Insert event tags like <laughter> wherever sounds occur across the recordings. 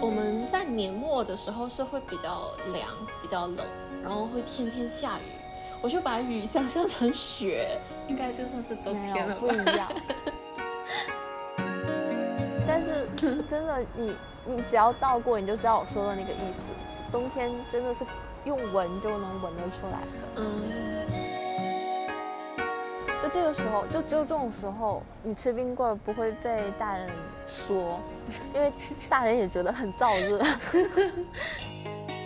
我们在年末的时候是会比较凉、比较冷，然后会天天下雨。我就把雨想象成雪，应该就算是冬天了吧？不一样。<laughs> 但是真的，你你只要到过，你就知道我说的那个意思。冬天真的是用闻就能闻得出来的。嗯。就这个时候，就只有这种时候，你吃冰棍不会被大人说，因为大人也觉得很燥热。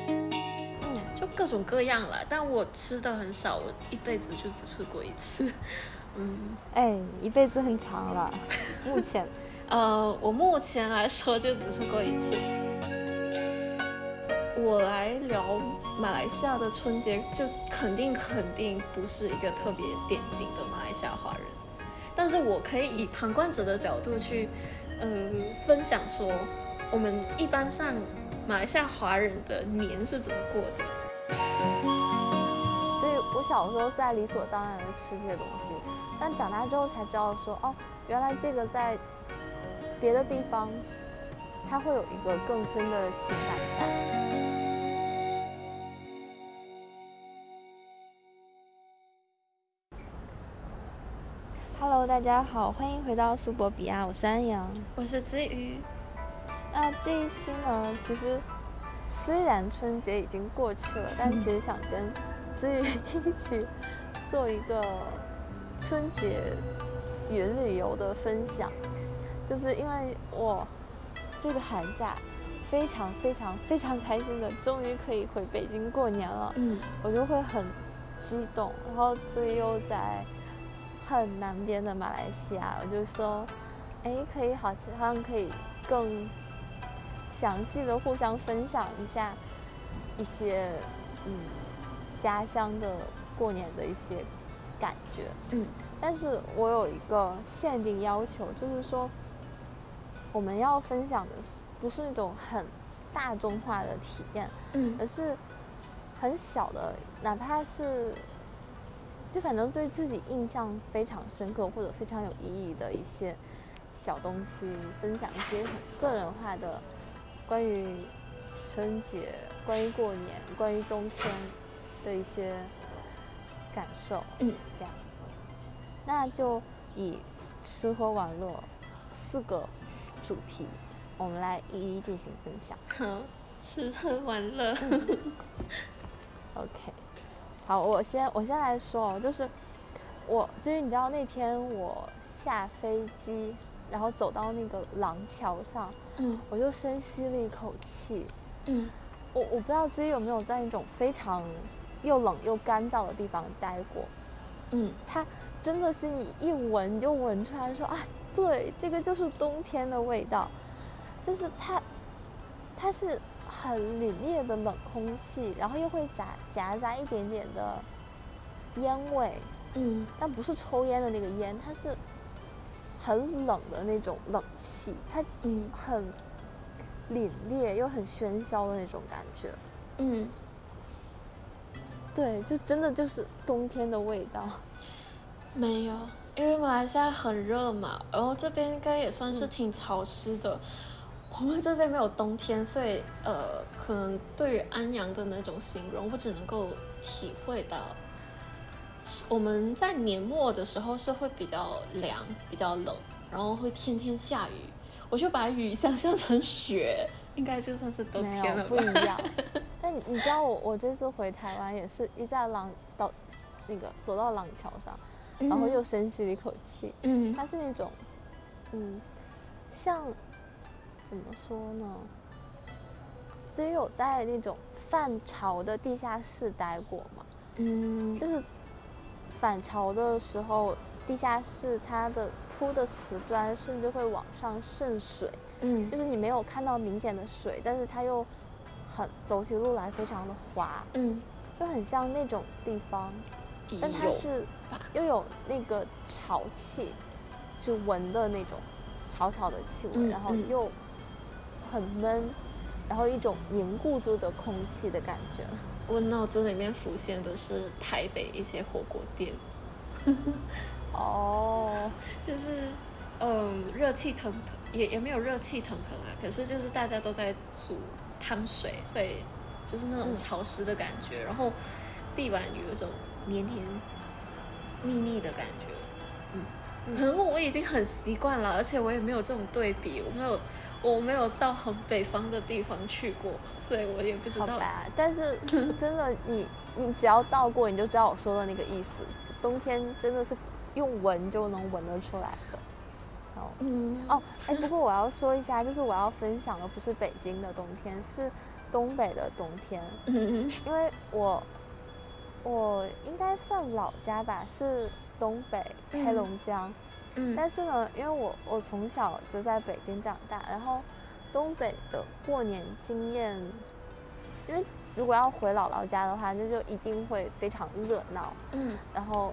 嗯，就各种各样了，但我吃的很少，我一辈子就只吃过一次。嗯，哎，一辈子很长了，目前。<laughs> 呃，我目前来说就只吃过一次。我来聊马来西亚的春节，就肯定肯定不是一个特别典型的下华人，但是我可以以旁观者的角度去，呃，分享说我们一般上马来西亚华人的年是怎么过的。所以我小时候是在理所当然的吃这些东西，但长大之后才知道说，哦，原来这个在。别的地方，它会有一个更深的情感在。Hello，大家好，欢迎回到苏博比亚，我是安阳，我是子瑜。那这一期呢，其实虽然春节已经过去了，但其实想跟子瑜一起做一个春节云旅游的分享。就是因为我这个寒假非常非常非常开心的，终于可以回北京过年了。嗯，我就会很激动，然后自己又在很南边的马来西亚，我就说，哎，可以好好像可以更详细的互相分享一下一些嗯家乡的过年的一些感觉。嗯，但是我有一个限定要求，就是说。我们要分享的是不是那种很大众化的体验，嗯，而是很小的，哪怕是就反正对自己印象非常深刻或者非常有意义的一些小东西，分享一些很个人化的关于春节、关于过年、关于冬天的一些感受，嗯，这样，那就以吃喝玩乐四个。主题，我们来一一进行分享。吃喝玩乐。<laughs> OK，好，我先我先来说，就是我其实你知道那天我下飞机，然后走到那个廊桥上，嗯，我就深吸了一口气，嗯，我我不知道自己有没有在一种非常又冷又干燥的地方待过，嗯，它真的是你一闻你就闻出来说啊。对，这个就是冬天的味道，就是它，它是很凛冽的冷空气，然后又会夹夹杂一点点的烟味，嗯，但不是抽烟的那个烟，它是很冷的那种冷气，它嗯很凛冽又很喧嚣的那种感觉，嗯，对，就真的就是冬天的味道，没有。因为马来西亚很热嘛，然后这边应该也算是挺潮湿的。我们这边没有冬天，所以呃，可能对于安阳的那种形容，我只能够体会到，我们在年末的时候是会比较凉、比较冷，然后会天天下雨。我就把雨想象成雪，应该就算是冬天了吧？不一样。但你知道我我这次回台湾也是一在廊到那个走到廊桥上。然后又深吸了一口气，嗯，它是那种，嗯，像怎么说呢？只有在那种泛潮的地下室待过嘛，嗯，就是反潮的时候，地下室它的铺的瓷砖甚至会往上渗水，嗯，就是你没有看到明显的水，但是它又很走起路来非常的滑，嗯，就很像那种地方。但它是又有那个潮气，是闻的那种潮潮的气味，然后又很闷，然后一种凝固住的空气的感觉。我脑子里面浮现的是台北一些火锅店，哦，<laughs> 就是嗯热气腾腾，也也没有热气腾腾啊，可是就是大家都在煮汤水，所以就是那种嗯潮湿的感觉，然后地板有一种黏黏腻腻的感觉，嗯，可能我已经很习惯了，而且我也没有这种对比，我没有我没有到很北方的地方去过，所以我也不知道。但是真的你你只要到过，你就知道我说的那个意思。冬天真的是用闻就能闻得出来的。哦嗯，哦，哎，不过我要说一下，就是我要分享的不是北京的冬天，是东北的冬天，嗯因为我我应该算老家吧，是东北黑嗯龙江。嗯但是呢，因为我我从小就在北京长大，然后东北的过年经验，因为如果要回姥姥家的话，那就一定会非常热闹，嗯然后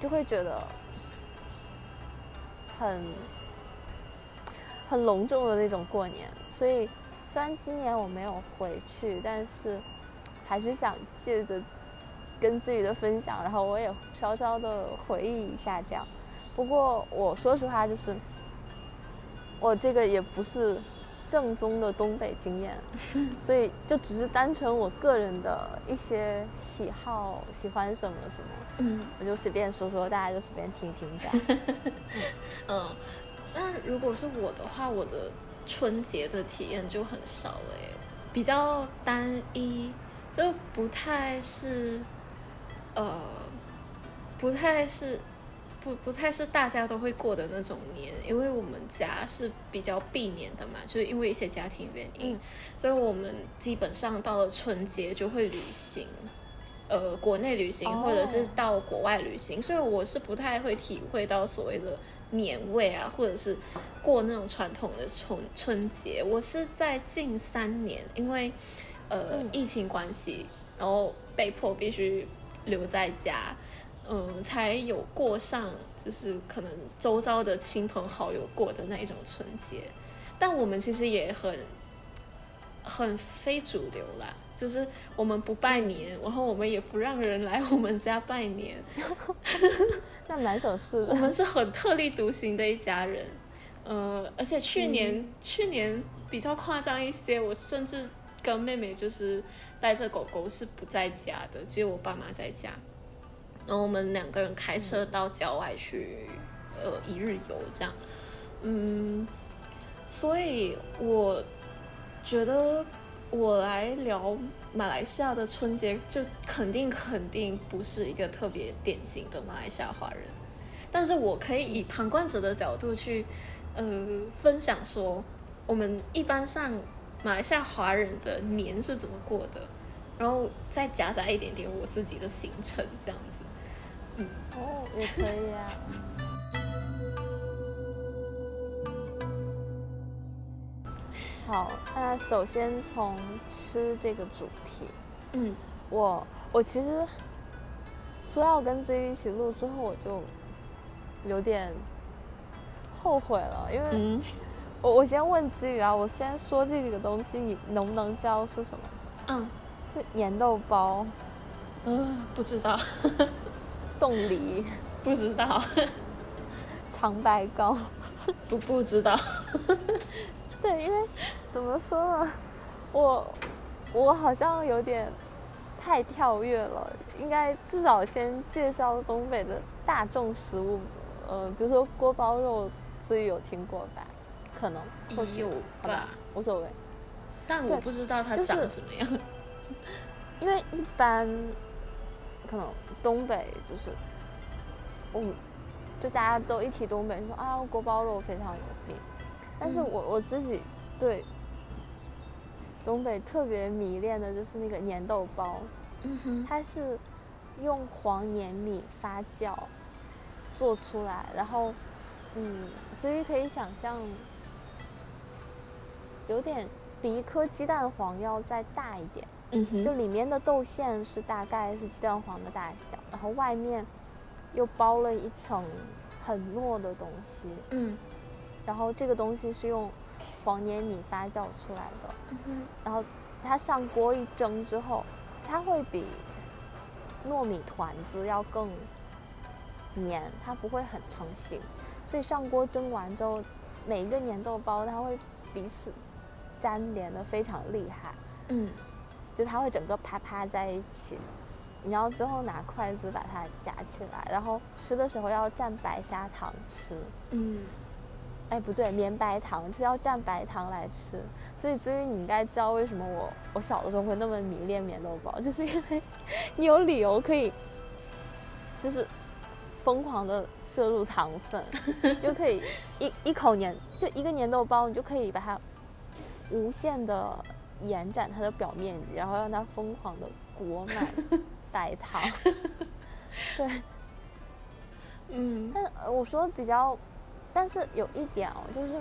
就会觉得很很隆重的那种过年。所以虽然今年我没有回去，但是还是想借着跟自己的分享，然后我也稍稍的回忆一下这样。不过我说实话，就是我这个也不是正宗的东北经验，<laughs> 所以就只是单纯我个人的一些喜好，喜欢什么什么，嗯我就随便说说，大家就随便听听这样。<laughs> 嗯，那如果是我的话，我的春节的体验就很少了耶，比较单一，就不太是，呃，不太是。不不太是大家都会过的那种年，因为我们家是比较避年的嘛，就是因为一些家庭原因，嗯所以我们基本上到了春节就会旅行，呃，国内旅行哦或者是到国外旅行，所以我是不太会体会到所谓的年味啊，或者是过那种传统的春春节。我是在近三年，因为呃、嗯疫情关系，然后被迫必须留在家。嗯，才有过上就是可能周遭的亲朋好友过的那一种春节，但我们其实也很很非主流啦，就是我们不拜年，然后我们也不让人来我们家拜年，<laughs> 那蛮省事我。们是很特立独行的一家人。呃，而且去年、嗯去年比较夸张一些，我甚至跟妹妹就是带着狗狗是不在家的，只有我爸妈在家。然后我们两个人开车到郊外去，呃，一日游这样。嗯，所以我觉得我来聊马来西亚的春节，就肯定肯定不是一个特别典型的马来西亚华人，但是我可以以旁观者的角度去，呃，分享说我们一般上马来西亚华人的年是怎么过的，然后再夹杂一点点我自己的行程这样子。哦，也可以啊。好，那首先从吃这个主题，嗯。我我其实说要跟子瑜一起录之后，我就有点后悔了，因为嗯，我我先问子宇啊，我先说这个东西，你能不能知道是什么？嗯。就粘豆包、嗯，不知道，<laughs> 冻梨、不知道，长白糕。不不知道。对，因为怎么说呢，我我好像有点太跳跃了，应该至少先介绍东北的大众食物，呃，比如说锅包肉，自己有听过吧？可能或许有好吧？无所谓，但我不知道它长什么样。因为一般可能东北就是，我们就大家都一提东北，说啊锅包肉非常有名，但是嗯。我我自己对东北特别迷恋的就是那个粘豆包，嗯，它是用黄黏米发酵做出来，然后嗯，至于可以想象，有点比一颗鸡蛋黄要再大一点。嗯哼，就里面的豆馅是大概是鸡蛋黄的大小，然后外面又包了一层很糯的东西，嗯。然后这个东西是用黄黏米发酵出来的，嗯哼，然后它上锅一蒸之后，它会比糯米团子要更黏，它不会很成型，所以上锅蒸完之后，每一个粘豆包它会彼此粘连的非常厉害，嗯就它会整个啪啪在一起。你要之后拿筷子把它夹起来，然后吃的时候要蘸白砂糖吃。嗯哎，不对，绵白糖是要蘸白糖来吃。所以至于你应该知道为什么我我小的时候会那么迷恋棉豆包，就是因为你有理由可以，就是疯狂的摄入糖分，又可以一一口粘就一个粘豆包，你就可以把它无限的延展它的表面积，然后让它疯狂的裹满 <laughs> 白糖。<laughs> 对，嗯。但呃我说比较，但是有一点哦，就是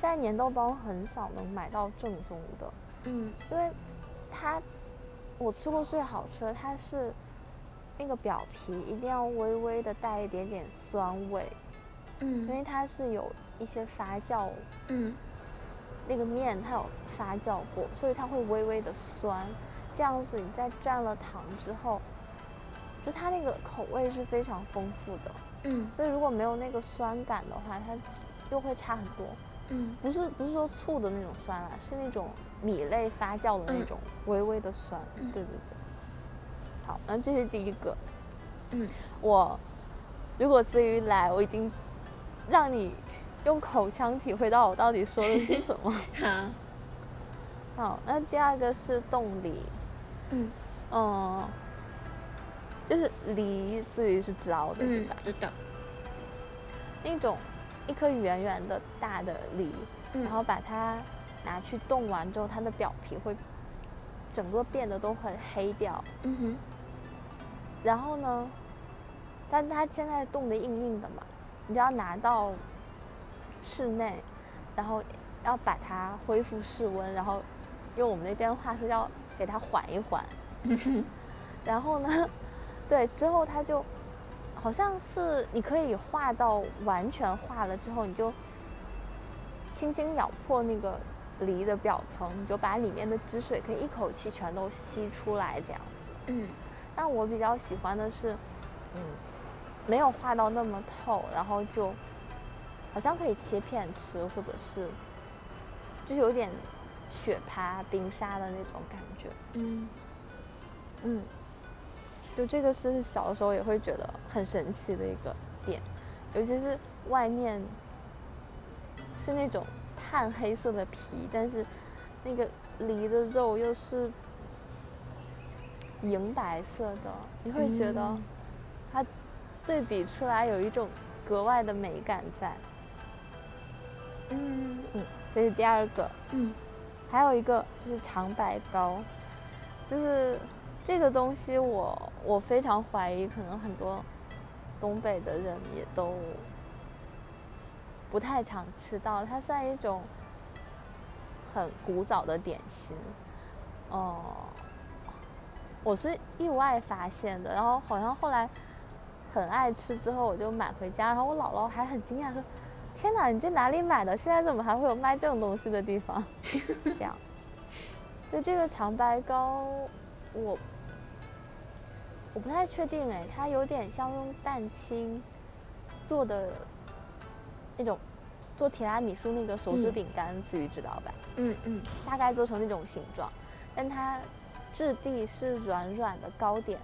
现在粘豆包很少能买到正宗的，嗯。因为它我吃过最好吃的，它是那个表皮一定要微微的带一点点酸味，嗯。因嗯为它是有一些发酵，嗯那个面它有发酵过，所以它会微微的酸，这样子你在蘸了糖之后，就它那个口味是非常丰富的。嗯所以如果没有那个酸感的话，它又会差很多。嗯不是不是说醋的那种酸啦，是那种米类发酵的那嗯种微微的酸。嗯对对对。好，那这是第一个。嗯我如果至于来，我一定让你用口腔体会到我到底说的是什么。<laughs> 好好，那第二个是冻梨。嗯嗯，就是梨，自于是知道的，对吧？嗯知道那种一颗圆圆的大的梨，嗯然后把它拿去冻完之后，它的表皮会整个变得都很黑掉。嗯哼然后呢，但它现在冻得硬硬的嘛，你就要拿到室内，然后要把它恢复室温，然后用我们那边的话说要给它缓一缓。<laughs> 然后呢，对，之后它就好像是你可以化到完全化了之后，你就轻轻咬破那个梨的表层，你就把里面的汁水可以一口气全都吸出来，这样子。嗯但我比较喜欢的是，嗯，没有化到那么透，然后就好像可以切片吃，或者是就是有点雪趴冰沙的那种感觉。嗯嗯，就这个是小的时候也会觉得很神奇的一个点，尤其是外面是那种炭黑色的皮，但是那个梨的肉又是银白色的，你会觉得嗯它对比出来有一种格外的美感在。嗯嗯，这是第二个。嗯还有一个就是长白糕，就是这个东西我我非常怀疑，可能很多东北的人也都不太常吃到，它算一种很古早的点心。哦、我是意外发现的，然后好像后来很爱吃，之后我就买回家，然后我姥姥还很惊讶说：“天哪，你这哪里买的？现在怎么还会有卖这种东西的地方？” <laughs> 这样，就这个长白糕，我我不太确定哎，它有点像用蛋清做的那种做提拉米苏那个手指嗯饼干，子瑜知道吧？嗯嗯大概做成那种形状，但它质地是软软的糕点，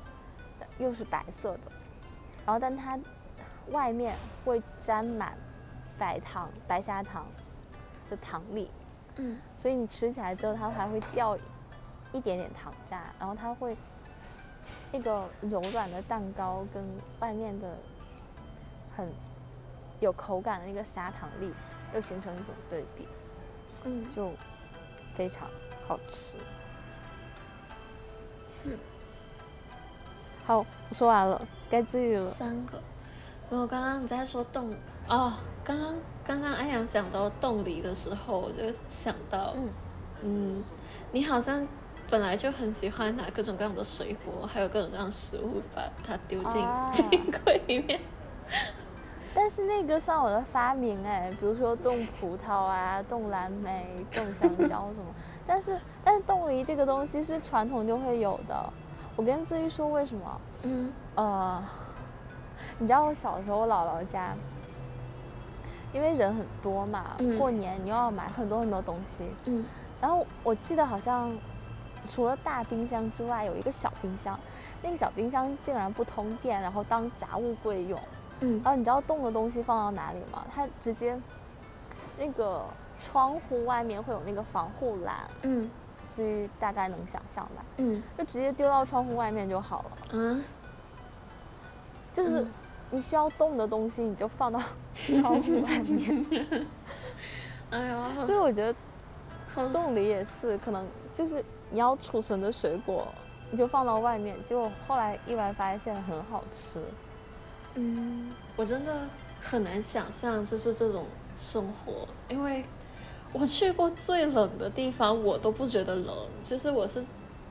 又是白色的，然后但它外面会沾满白糖、白砂糖的糖粒，嗯所以你吃起来之后它还会掉一点点糖渣，然后它会那个柔软的蛋糕跟外面的很有口感的那个砂糖粒又形成一种对比。嗯就非常好吃。嗯，好，我说完了，该治愈了。三个。然后刚刚你在说冻哦，刚刚刚刚安阳讲到冻梨的时候，我就想到，嗯嗯，你好像本来就很喜欢拿各种各样的水果，还有各种各样的食物，把它丢进啊冰柜里面。但是那个算我的发明哎，比如说冻葡萄啊、冻蓝莓、冻香蕉什么。<laughs> 但是但是冻梨这个东西是传统就会有的。我跟自己说为什么？嗯呃，你知道我小时候我姥姥家因为人很多嘛，嗯。过年你又要买很多很多东西，嗯。然后我记得好像除了大冰箱之外，有一个小冰箱，那个小冰箱竟然不通电，然后当杂物柜用。嗯。然后你知道冻的东西放到哪里吗？它直接那个窗户外面会有那个防护栏，嗯。至于大概能想象吧，嗯。就直接丢到窗户外面就好了。嗯，就是嗯你需要冻的东西，你就放到 <laughs> 窗户外面。哎呀，所以我觉得好冻梨也是，可能就是你要储存的水果，你就放到外面，结果后来意外发现很好吃。嗯，我真的很难想象就是这种生活，因为我去过最冷的地方，我都不觉得冷。其实我是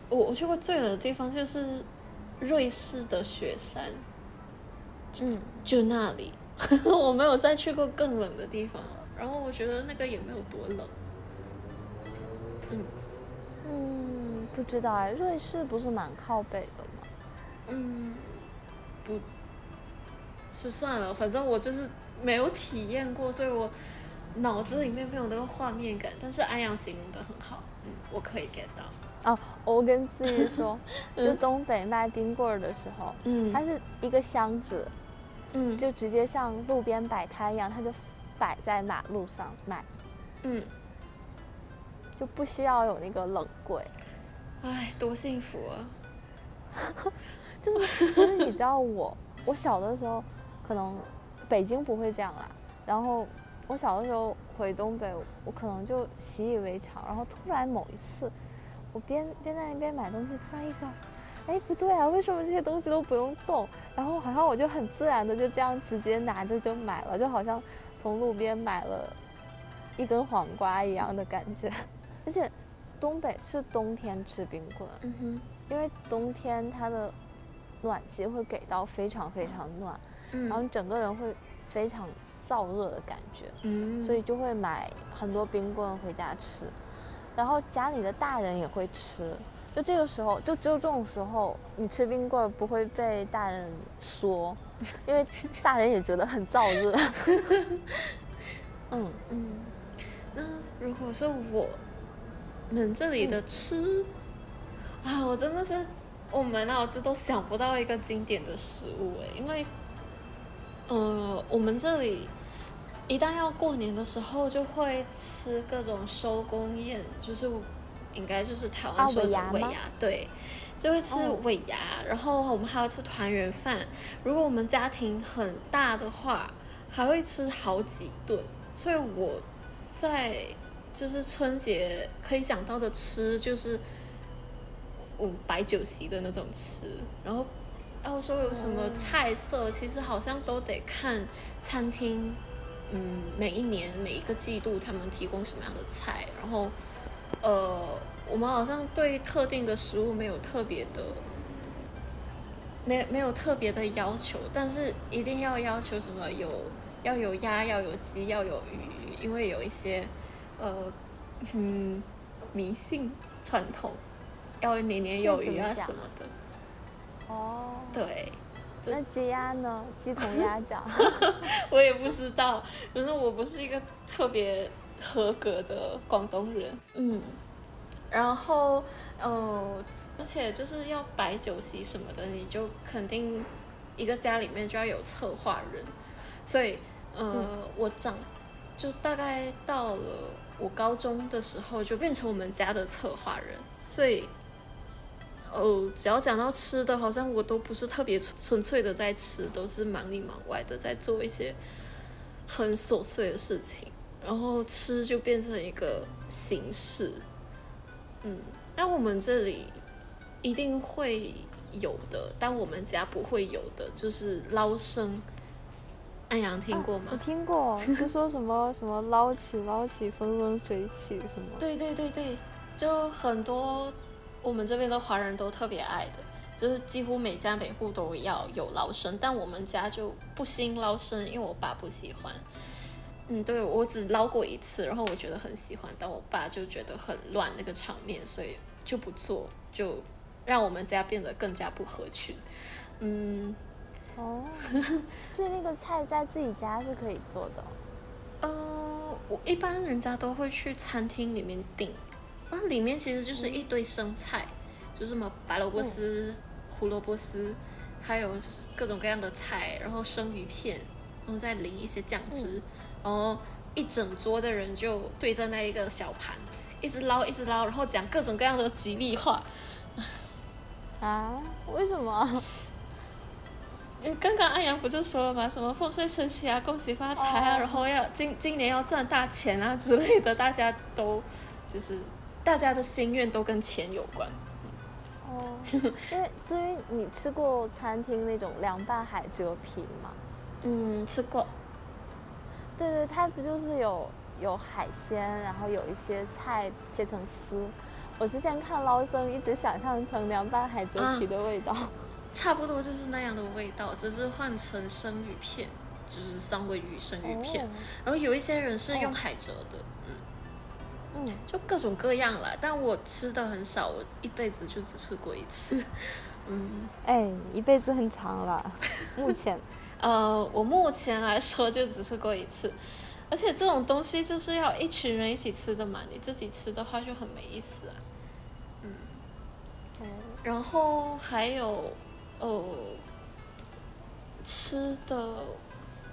我我去过最冷的地方就是瑞士的雪山，嗯，就那里，<laughs> 我没有再去过更冷的地方了。然后我觉得那个也没有多冷。嗯嗯，不知道哎，瑞士不是蛮靠北的吗？嗯，不，是算了，反正我就是没有体验过，所以我脑子里面没有那个画面感。但是安阳形容的很好，嗯，我可以 get 到。哦，我跟自己说，<laughs> 就嗯东北卖冰棍儿的时候，嗯它是一个箱子，嗯就直接像路边摆摊一样，它就摆在马路上卖，嗯，就不需要有那个冷柜。哎，多幸福啊！<laughs> 就是，其实你知道我，我小的时候可能北京不会这样啦，然后我小的时候回东北，我可能就习以为常，然后突然某一次，我边边在那边买东西，突然意识到，哎，不对啊，为什么这些东西都不用动？然后好像我就很自然的就这样直接拿着就买了，就好像从路边买了一根黄瓜一样的感觉。<laughs> 而且东北是冬天吃冰棍，嗯哼，因为冬天它的暖气会给到非常非常暖，嗯，然后你整个人会非常燥热的感觉，嗯，所以就会买很多冰棍回家吃，然后家里的大人也会吃。就这个时候，就只有这种时候，你吃冰棍不会被大人说，因为大人也觉得很燥热。<laughs> 嗯，嗯，那如果是我们这里的吃、啊，我真的是我满脑子都想不到一个经典的食物哎，因为呃，我们这里一旦要过年的时候，就会吃各种收工宴，就是应该就是台湾啊说的尾牙对。就会吃哦尾牙，然后我们还要吃团圆饭。如果我们家庭很大的话，还会吃好几顿。所以我在就是春节可以想到的吃，就是嗯摆酒席的那种吃。然后要说有什么菜色，其实好像都得看餐厅，嗯，每一年每一个季度他们提供什么样的菜，然后呃，我们好像对特定的食物没有特别的。没没有特别的要求，但是一定要要求什么有要有鸭，要有鸡，要有鱼，因为有一些呃嗯迷信传统，要年年有余啊什么的。哦，对，那鸡鸭呢？鸡同鸭讲。<laughs> 我也不知道，可是我不是一个特别合格的广东人。嗯，然后呃，而且就是要摆酒席什么的，你就肯定一个家里面就要有策划人，所以呃，我长就大概到了我高中的时候，就变成我们家的策划人，所以。哦，只要讲到吃的，好像我都不是特别纯纯粹的在吃，都是忙里忙外的在做一些很琐碎的事情，然后吃就变成一个形式。嗯，但我们这里一定会有的，但我们家不会有的，就是捞生。安阳听过吗？啊我听过，就说什么 <laughs> 什么捞起捞起，风生水起什么。对对对对，就很多我们这边的华人都特别爱的，就是几乎每家每户都要有捞生，但我们家就不兴捞生，因为我爸不喜欢。嗯，对我只捞过一次，然后我觉得很喜欢，但我爸就觉得很乱那个场面，所以就不做，就让我们家变得更加不合群。嗯，哦，所以那个菜在自己家是可以做的。呃，我一般人家都会去餐厅里面订，那里面其实就是一堆生菜，就是什么白萝卜丝、胡萝卜丝，还有各种各样的菜，然后生鱼片，然后再淋一些酱汁，然后一整桌的人就对着那一个小盘，一直捞一直捞，然后讲各种各样的吉利话。啊？为什么？刚刚安阳不就说了吗？什么风水升起啊，恭喜发财啊，然后要今今年要赚大钱啊之类的，大家都就是大家的心愿都跟钱有关。哦，因为至于你吃过餐厅那种凉拌海蜇皮吗？嗯，吃过。对对，它不就是有有海鲜，然后有一些菜切成丝。我之前看捞生，一直想象成凉拌海蜇皮的味道。差不多就是那样的味道，只是换成生鱼片，就是三文鱼生鱼片。然后有一些人是用海蜇的，嗯嗯，就各种各样了。但我吃的很少，我一辈子就只吃过一次。嗯，哎，一辈子很长了。目前，呃，我目前来说就只吃过一次，而且这种东西就是要一群人一起吃的嘛，你自己吃的话就很没意思啊。嗯，哦然后还有。呃，吃的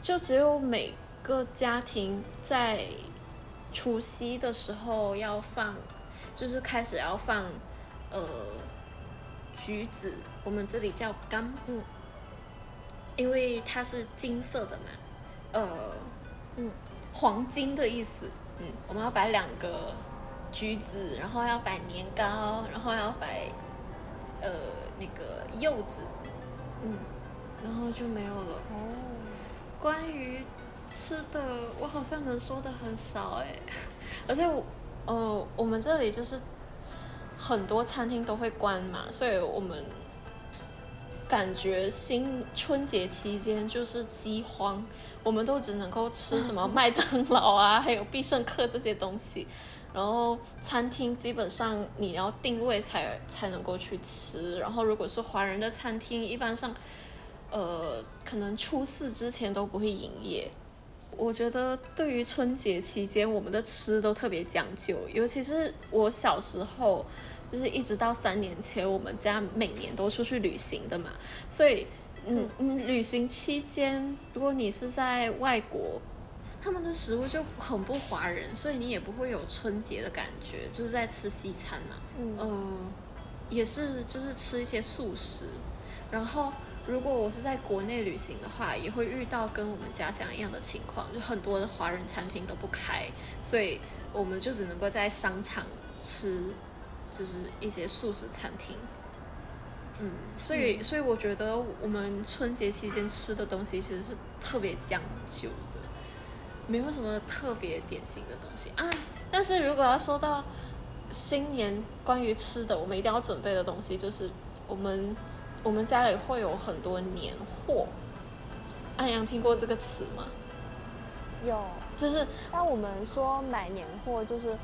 就只有每个家庭在除夕的时候要放，就是开始要放呃橘子，我们这里叫干木，因为它是金色的嘛，呃，嗯，黄金的意思，嗯，我们要摆两个橘子，然后要摆年糕，然后要摆呃那个柚子。嗯，然后就没有了。哦，关于吃的，我好像能说的很少哎，<laughs> 而且我，呃，我们这里就是很多餐厅都会关嘛，所以我们感觉新春节期间就是饥荒，我们都只能够吃什么麦当劳啊，<laughs> 还有必胜客这些东西。然后餐厅基本上你要定位才才能够去吃，然后如果是华人的餐厅，一般上，呃，可能初四之前都不会营业。我觉得对于春节期间，我们的吃都特别讲究，尤其是我小时候，就是一直到三年前，我们家每年都出去旅行的嘛，所以，嗯嗯，旅行期间，如果你是在外国。他们的食物就很不华人，所以你也不会有春节的感觉，就是在吃西餐嘛。嗯，也是就是吃一些素食。然后如果我是在国内旅行的话，也会遇到跟我们家乡一样的情况，就很多的华人餐厅都不开，所以我们就只能够在商场吃，就是一些素食餐厅。嗯，所以所以我觉得我们春节期间吃的东西其实是特别讲究的。没有什么特别典型的东西啊，但是如果要说到新年关于吃的，我们一定要准备的东西就是我们我们家里会有很多年货。安阳听过这个词吗？有，就是，当我们说买年货就是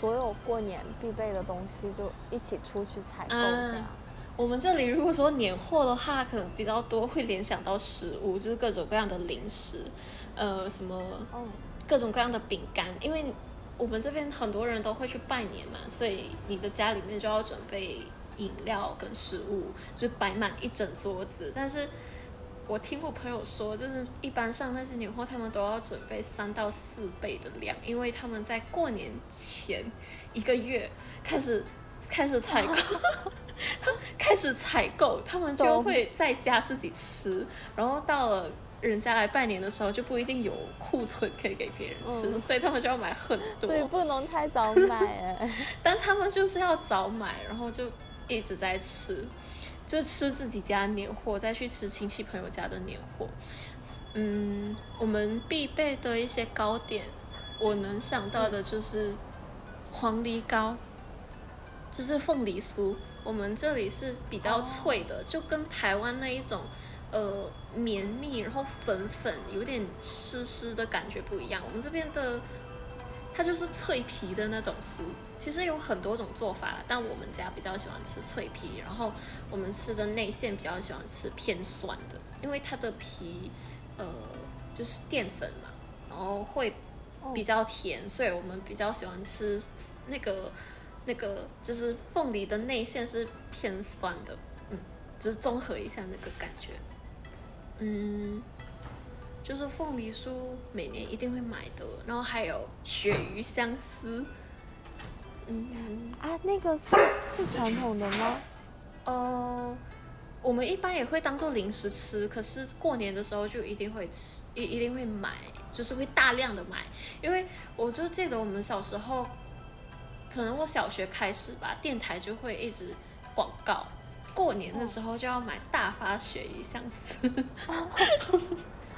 所有过年必备的东西就一起出去采购这样。我们这里如果说年货的话，可能比较多会联想到食物，就是各种各样的零食。呃，什么各种各样的饼干，因为我们这边很多人都会去拜年嘛，所以你的家里面就要准备饮料跟食物，就摆满一整桌子。但是我听我朋友说，就是一般上那些年货，他们都要准备三到四倍的量，因为他们在过年前一个月开始开始采购，<laughs> <laughs> 开始采购，他们就会在家自己吃，然后到了。人家来拜年的时候就不一定有库存可以给别人吃，所以他们就要买很多。所以不能太早买哎。<laughs> 但他们就是要早买，然后就一直在吃，就吃自己家年货，再去吃亲戚朋友家的年货。嗯，我们必备的一些糕点，我能想到的就是黄梨糕，就是凤梨酥。我们这里是比较脆的，就跟台湾那一种。呃，绵密，然后粉粉，有点湿湿的感觉不一样。我们这边的，它就是脆皮的那种酥。其实有很多种做法，但我们家比较喜欢吃脆皮。然后我们吃的内馅比较喜欢吃偏酸的，因为它的皮，呃，就是淀粉嘛，然后会比较甜，所以我们比较喜欢吃那个那个就是凤梨的内馅是偏酸的，嗯，就是综合一下那个感觉，嗯，就是凤梨酥每年一定会买的，然后还有鳕鱼香丝，嗯啊，那个是是传统的吗？呃。我们一般也会当做零食吃，可是过年的时候就一定会吃，一一定会买，就是会大量的买，因为我就记得我们小时候，可能我小学开始吧，电台就会一直广告，过年的时候就要买大发鳕鱼香丝。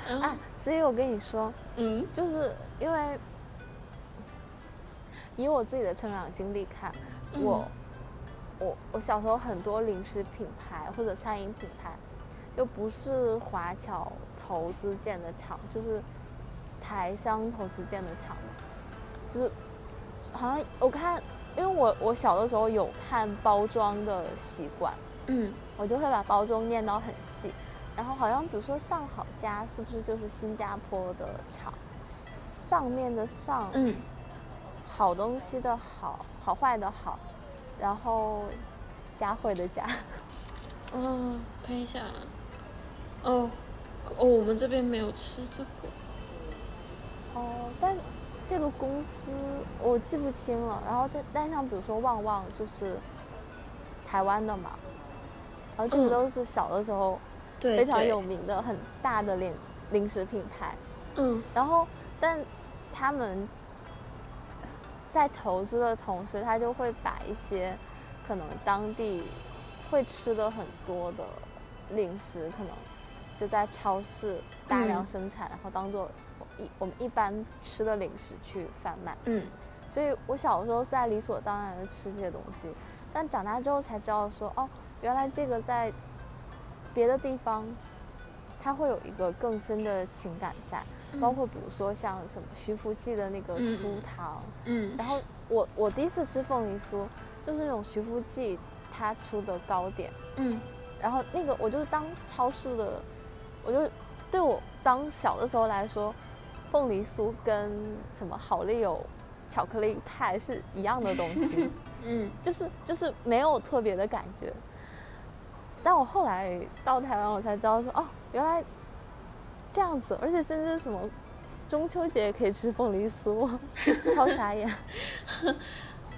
啊，所以我跟你说，嗯，就是因为以我自己的成长经历看，我。我我小时候很多零食品牌或者餐饮品牌，又不是华侨投资建的厂，就是台商投资建的厂，就是好像我看，因为我我小的时候有看包装的习惯，嗯，我就会把包装念到很细，然后好像比如说上好佳是不是就是新加坡的厂，上面的上，嗯，好东西的好，好坏的好。然后，佳慧的佳，嗯，看一下，哦，哦，我们这边没有吃这个，哦，但这个公司我记不清了。然后，但但像比如说旺旺就是台湾的嘛，然后这个都是小的时候非常有名的很大的零零食品牌，嗯，然后但他们。在投资的同时，他就会把一些可能当地会吃的很多的零食，可能就在超市大量生产，然后当做一我们一般吃的零食去贩卖。嗯，所以我小的时候是在理所当然的吃这些东西，但长大之后才知道说，哦，原来这个在别的地方，它会有一个更深的情感在。包括比如说像什么徐福记的那个酥糖，嗯，然后我我第一次吃凤梨酥，就是那种徐福记他出的糕点，嗯，然后那个我就是当超市的，我就对我当小的时候来说，凤梨酥跟什么好丽友巧克力派是一样的东西，<laughs> 嗯，就是就是没有特别的感觉，但我后来到台湾我才知道说哦，原来。这样子，而且甚至什么中秋节也可以吃凤梨酥，<laughs> 超傻眼。<laughs>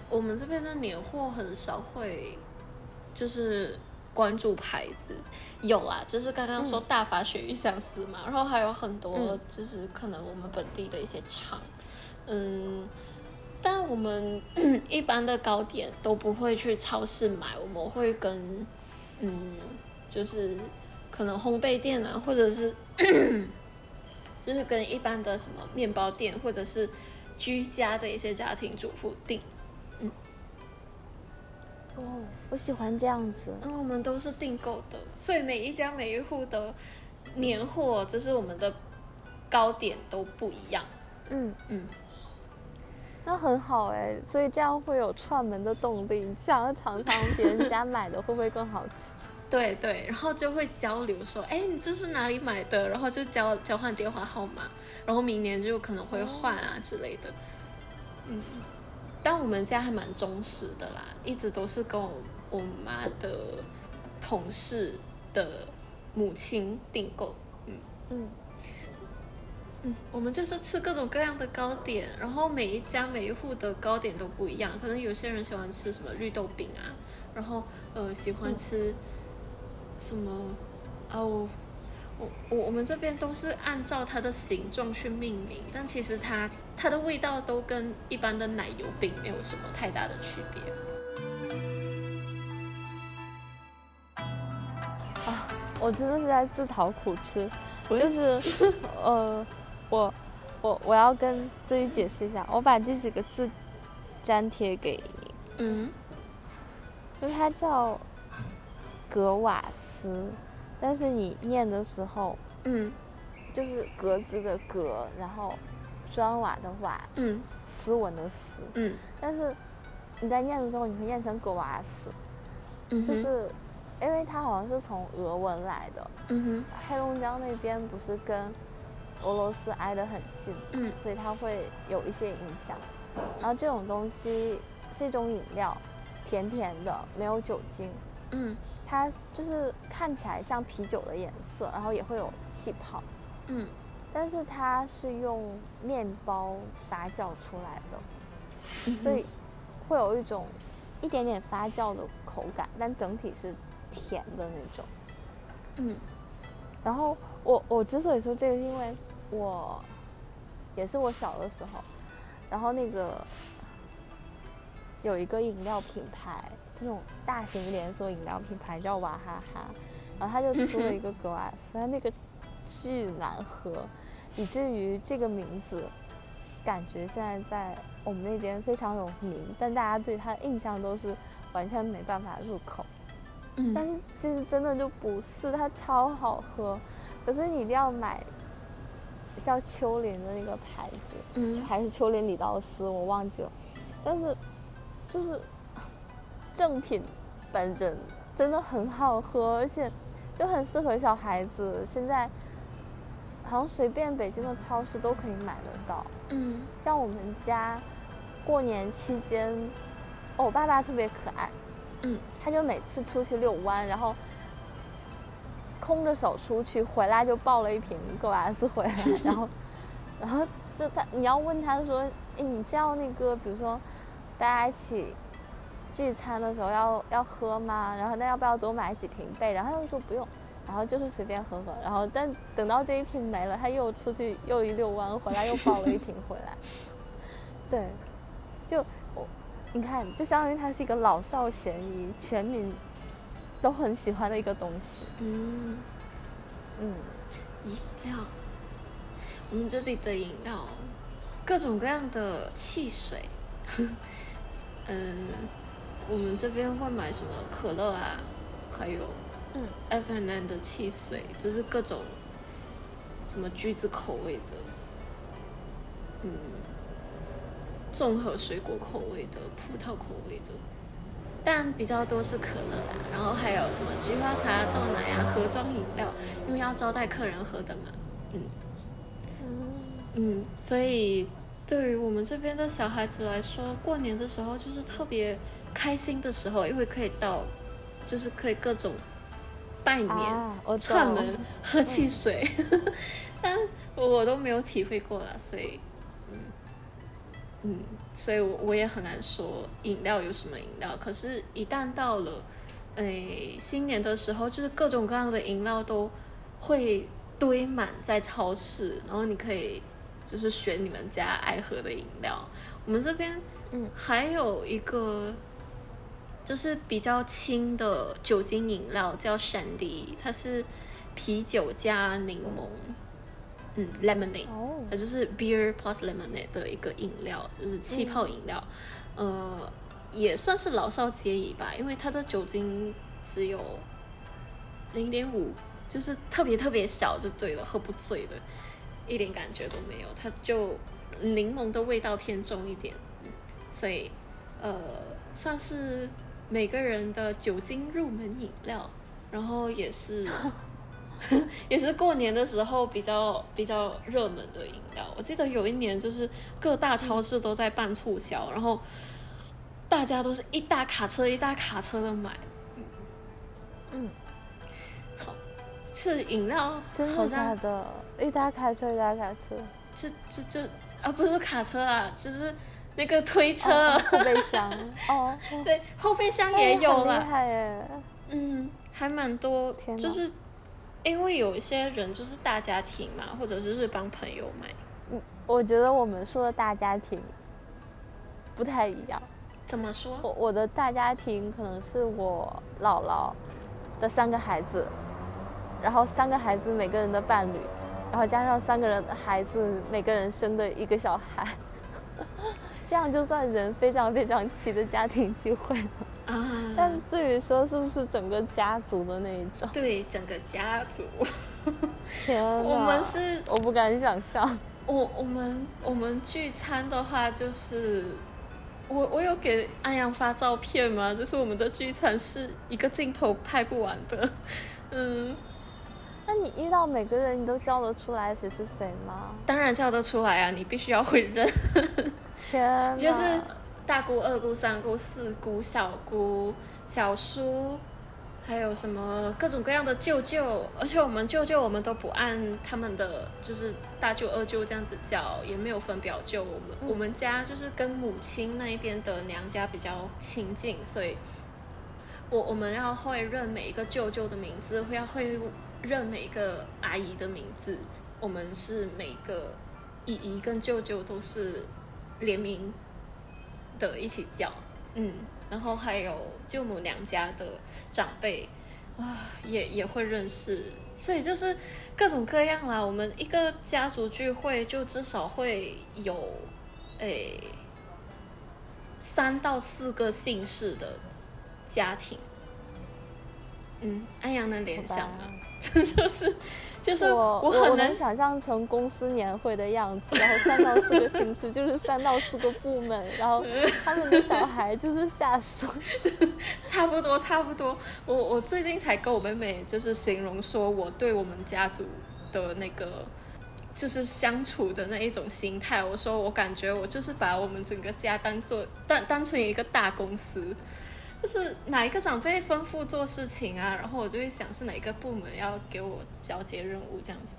我们这边的年货很少会，就是关注牌子，有啊，就是刚刚说大发鳕鱼相思嘛，然后还有很多就是可能我们本地的一些厂，嗯，但我们 <clears throat> 一般的糕点都不会去超市买，我们会跟嗯，就是。可能烘焙店啊，或者是就是跟一般的什么面包店，或者是居家的一些家庭主妇订，嗯，哦，我喜欢这样子。嗯，我们都是订购的，所以每一家每一户的年货，就是我们的糕点都不一样。嗯嗯，那很好哎，所以这样会有串门的动力，想要尝尝别人家买的会不会更好吃？对对，然后就会交流说，哎，你这是哪里买的？然后就交交换电话号码，然后明年就可能会换啊之类的。嗯，但我们家还蛮忠实的啦，一直都是跟我我妈的同事的母亲订购。嗯嗯嗯，我们就是吃各种各样的糕点，然后每一家每一户的糕点都不一样，可能有些人喜欢吃什么绿豆饼啊，然后呃喜欢吃。什么？哦，我我我们这边都是按照它的形状去命名，但其实它它的味道都跟一般的奶油饼没有什么太大的区别。啊，我真的是在自讨苦吃，就是 <laughs> 呃，我我我要跟自己解释一下，我把这几个字粘贴给你，嗯，就它叫格瓦。斯，但是你念的时候，嗯，就是格子的格，然后砖瓦的瓦，嗯，斯文的斯，嗯，但是你在念的时候，你会念成格瓦斯，嗯，就是因为它好像是从俄文来的，嗯哼，黑龙江那边不是跟俄罗斯挨得很近，嗯。所以它会有一些影响。然后这种东西是一种饮料，甜甜的，没有酒精，嗯它就是看起来像啤酒的颜色，然后也会有气泡，嗯。但是它是用面包发酵出来的，所以会有一种一点点发酵的口感，但整体是甜的那种。嗯。然后我我之所以说这个，是因为我也是我小的时候，然后那个有一个饮料品牌，这种大型连锁饮料品牌叫娃哈哈，然后他就出了一个格瓦斯，它那个巨难喝，以至于这个名字感觉现在在我们那边非常有名，但大家对它的印象都是完全没办法入口。但嗯是其实真的就不是，它超好喝，可是你一定要买叫秋林的那个牌子，嗯还是秋林里道斯，我忘记了。但是就是正品本身真的很好喝，而且就很适合小孩子。现在好像随便北京的超市都可以买得到。嗯像我们家过年期间，哦，我爸爸特别可爱，嗯他就每次出去遛弯，然后空着手出去，回来就抱了一瓶格瓦斯回来，<laughs> 然后，然后就他你要问他说，诶，你知道那个，比如说大家一起聚餐的时候要要喝吗？然后那要不要多买几瓶备？然后他又说不用，然后就是随便喝。喝，然后但等到这一瓶没了，他又出去又一遛弯，回来又抱了一瓶回来，<laughs> 对，就我你看，就相当于它是一个老少咸宜、全民都很喜欢的一个东西。嗯，嗯，饮料，我们这里的饮料，各种各样的汽水，嗯，<laughs> 我们这边会买什么可乐啊，还有嗯。F N N 的汽水，就是各种什么橘子口味的，嗯，综合水果口味的、葡萄口味的，但比较多是可乐啦，然后还有什么菊花茶、豆奶啊、盒装饮料，因为要招待客人喝的嘛，嗯。嗯，嗯，所以对于我们这边的小孩子来说，过年的时候就是特别开心的时候，因为可以到，就是可以各种拜年、啊，串门、喝汽水，<laughs> 但我都没有体会过啦，所以，嗯嗯，所以我我也很难说饮料有什么饮料。可是，一旦到了，诶新年的时候，就是各种各样的饮料都会堆满在超市，然后你可以就是选你们家爱喝的饮料。我们这边嗯还有一个就是比较轻的酒精饮料，叫闪梨，它是啤酒加柠檬，嗯，lemonade，哦，它就是 beer plus lemonade 的一个饮料，就是气泡饮料，呃，也算是老少皆宜吧，因为它的酒精只有零点五，就是特别特别小就对了，喝不醉的，一点感觉都没有，它就柠檬的味道偏重一点，嗯，所以呃，算是每个人的酒精入门饮料，然后也是 <laughs> 也是过年的时候比较比较热门的饮料。我记得有一年就是各大超市都在办促销，然后大家都是一大卡车一大卡车的买。嗯，好，是饮料真的假的？一大卡车，一大卡车，这这这啊不是卡车啊，就是那个推车，哦后备箱，哦，<laughs> 对，后备箱也有了厉。害耶，嗯，还蛮多天，就是因为有一些人就是大家庭嘛，或者是是帮朋友买。我觉得我们说的大家庭不太一样。怎么说？我我的大家庭可能是我姥姥的三个孩子，然后三个孩子每个人的伴侣，然后加上三个人的孩子每个人生的一个小孩，这样就算人非常非常齐的家庭聚会了。啊，但至于说是不是整个家族的那一种，对整个家族，<laughs> 天哪，我们是，我不敢想象。我我们我们聚餐的话就是。我我有给安阳发照片吗？就是我们的聚餐是一个镜头拍不完的，<laughs> 嗯，那你遇到每个人，你都叫得出来谁是谁吗？当然叫得出来啊，你必须要会认。<laughs> 天，就是大姑、二姑、三姑、四姑、小姑、小叔，还有什么各种各样的舅舅，而且我们舅舅我们都不按他们的，就是大舅、二舅这样子叫，也没有分表舅。我们我们家就是跟母亲那一边的娘家比较亲近，所以，我我们要会认每一个舅舅的名字，会要会认每一个阿姨的名字。我们是每个姨姨跟舅舅都是。联名的一起叫，嗯，然后还有舅母娘家的长辈啊，也也会认识，所以就是各种各样啦。我们一个家族聚会就至少会有诶三到四个姓氏的家庭，嗯，安阳能联想吗？这 <laughs> 就是。就是我，我能想象成公司年会的样子，然后三到四个形式，就是三到四个部门，然后 <laughs> 他们的小孩就是下属，<laughs> 差不多差不多。我我最近才跟我妹妹就是形容说，我对我们家族的那个就是相处的那一种心态，我说我感觉我就是把我们整个家当做当当成一个大公司。就是哪一个长辈吩咐做事情啊，然后我就会想是哪一个部门要给我交接任务这样子。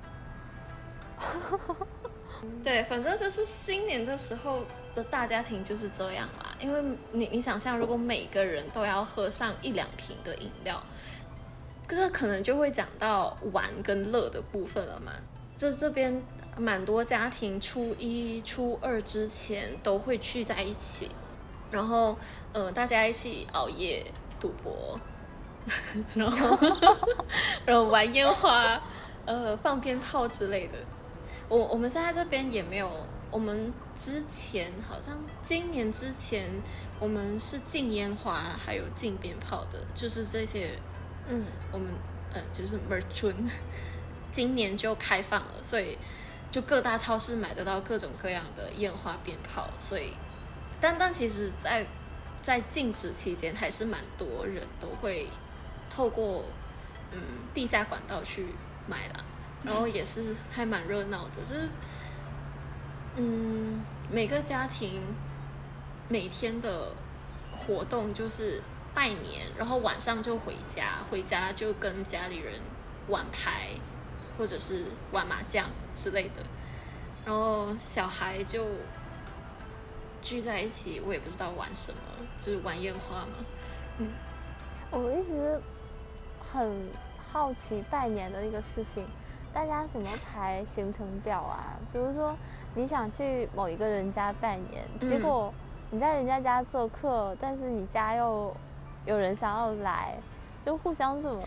<laughs> 对，反正就是新年的时候的大家庭就是这样啦。因为你你想象，如果每个人都要喝上一两瓶的饮料，这可能就会讲到玩跟乐的部分了嘛。就这边蛮多家庭初一、初二之前都会聚在一起。然后，嗯，大家一起熬夜、赌博，然后，<laughs> 然后玩烟花，呃，放鞭炮之类的。我我们现在这边也没有，我们之前好像今年之前我们是禁烟花，还有禁鞭炮的，就是这些。嗯，我们呃就是 m e r c h n 今年就开放了，所以就各大超市买得到各种各样的烟花鞭炮，所以。但但其实，在在禁止期间，还是蛮多人都会透过嗯地下管道去买啦，然后也是还蛮热闹的，就是嗯每个家庭每天的活动就是拜年，然后晚上就回家，回家就跟家里人玩牌或者是玩麻将之类的，然后小孩就。聚在一起，我也不知道玩什么，就是玩烟花嘛。嗯，我一直很好奇拜年的一个事情，大家怎么排行程表啊？比如说你想去某一个人家拜年，结果你在人家家做客，但是你家又有人想要来，就互相怎么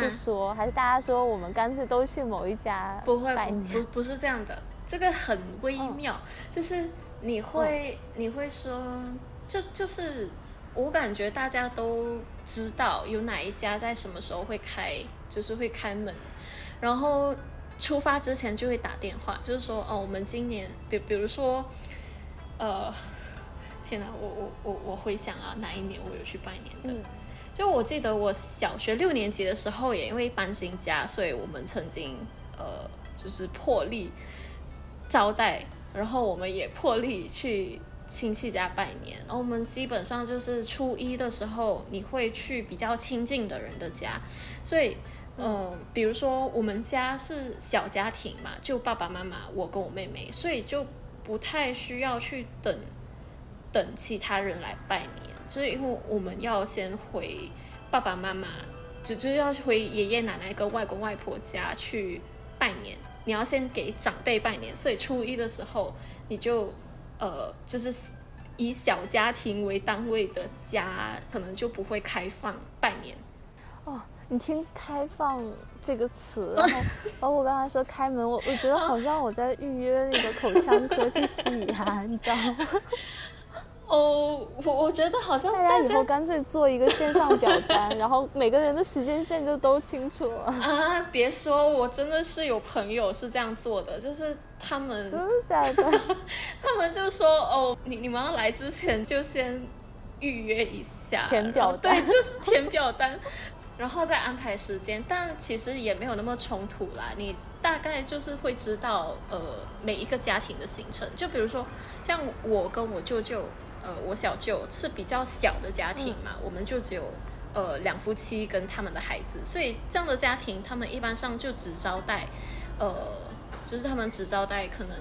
去说？还是大家说我们干脆都去某一家不会不不是这样的，这个很微妙，就是。你会你会说，就就是我感觉大家都知道有哪一家在什么时候会开，就是会开门，然后出发之前就会打电话，就是说哦，我们今年比比如说，呃，天哪，我我我我回想啊，哪一年我有去拜年的？就我记得我小学六年级的时候，也因为搬新家，所以我们曾经呃，就是破例招待。然后我们也破例去亲戚家拜年，然后我们基本上就是初一的时候，你会去比较亲近的人的家，所以，嗯，比如说我们家是小家庭嘛，就爸爸妈妈，我跟我妹妹，所以就不太需要去等等其他人来拜年，就是因为我们要先回爸爸妈妈，就就要回爷爷奶奶跟外公外婆家去拜年。你要先给长辈拜年，所以初一的时候你就，呃，就是以小家庭为单位的家，可能就不会开放拜年。哦，你听“开放”这个词，然后包括我刚才说开门，我我觉得好像我在预约那个口腔科去洗牙，你知道吗？哦，我我觉得好像大家以后干脆做一个线上表单，<laughs> 然后每个人的时间线就都清楚了。啊，别说，我真的是有朋友是这样做的，就是他们真的假的？<laughs> 他们就说哦，你你们要来之前就先预约一下，填表单，对，就是填表单。<laughs> 然后再安排时间，但其实也没有那么冲突啦。你大概就是会知道，呃，每一个家庭的行程。就比如说，像我跟我舅舅，呃，我小舅是比较小的家庭嘛，我们就只有呃两夫妻跟他们的孩子，所以这样的家庭，他们一般上就只招待，呃，就是他们只招待可能。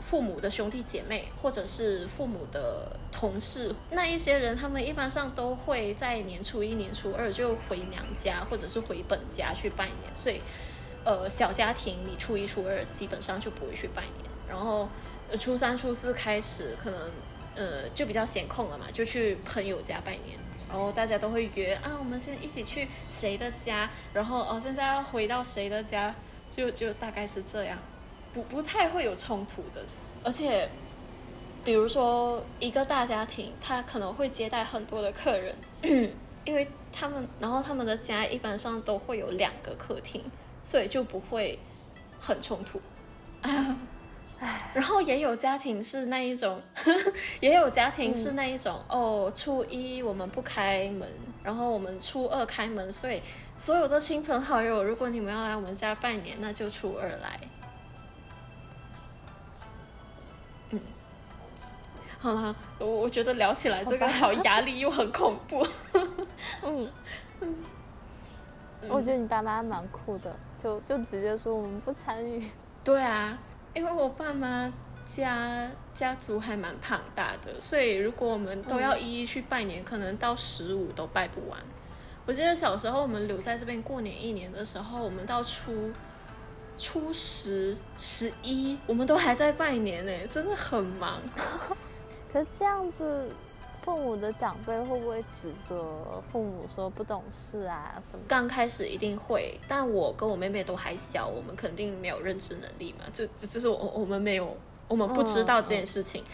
父母的兄弟姐妹，或者是父母的同事，那一些人，他们一般上都会在年初一、年初二就回娘家，或者是回本家去拜年。所以，呃，小家庭你初一、初二基本上就不会去拜年。然后，初三、初四开始，可能呃就比较闲空了嘛，就去朋友家拜年。然后大家都会约啊，我们先一起去谁的家，然后哦现在要回到谁的家，就就大概是这样。不不太会有冲突的，而且，比如说一个大家庭，他可能会接待很多的客人，<coughs> 因为他们，然后他们的家一般上都会有两个客厅，所以就不会很冲突。<laughs> 然后也有家庭是那一种，<laughs> 也有家庭是那一种哦，初一我们不开门，然后我们初二开门，所以所有的亲朋好友，如果你们要来我们家拜年，那就初二来。嗯。好了，我我觉得聊起来这个好压力又很恐怖。<laughs> 嗯，我觉得你爸妈蛮酷的，就就直接说我们不参与。对啊，因为我爸妈家家族还蛮庞大的，所以如果我们都要一一去拜年，可能到十五都拜不完。我记得小时候我们留在这边过年一年的时候，我们到初初十、十一，我们都还在拜年呢，真的很忙。<laughs> 可是这样子，父母的长辈会不会指责父母说不懂事啊什么？刚开始一定会，但我跟我妹妹都还小，我们肯定没有认知能力嘛。这这是我我们没有，我们不知道这件事情。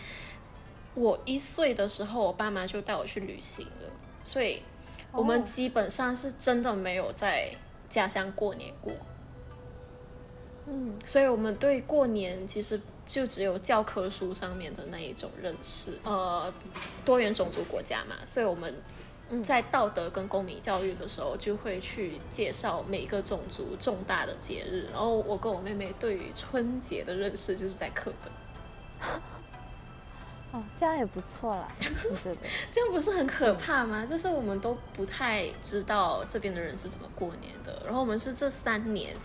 我一岁的时候，我爸妈就带我去旅行了，所以我们基本上是真的没有在家乡过年过。嗯，所以我们对过年其实。就只有教科书上面的那一种认识，呃，多元种族国家嘛，所以我们在道德跟公民教育的时候，就会去介绍每个种族重大的节日。然后我跟我妹妹对于春节的认识就是在课本。哦，这样也不错啦，我觉得 <laughs> 这样不是很可怕吗？就是我们都不太知道这边的人是怎么过年的，然后我们是这三年。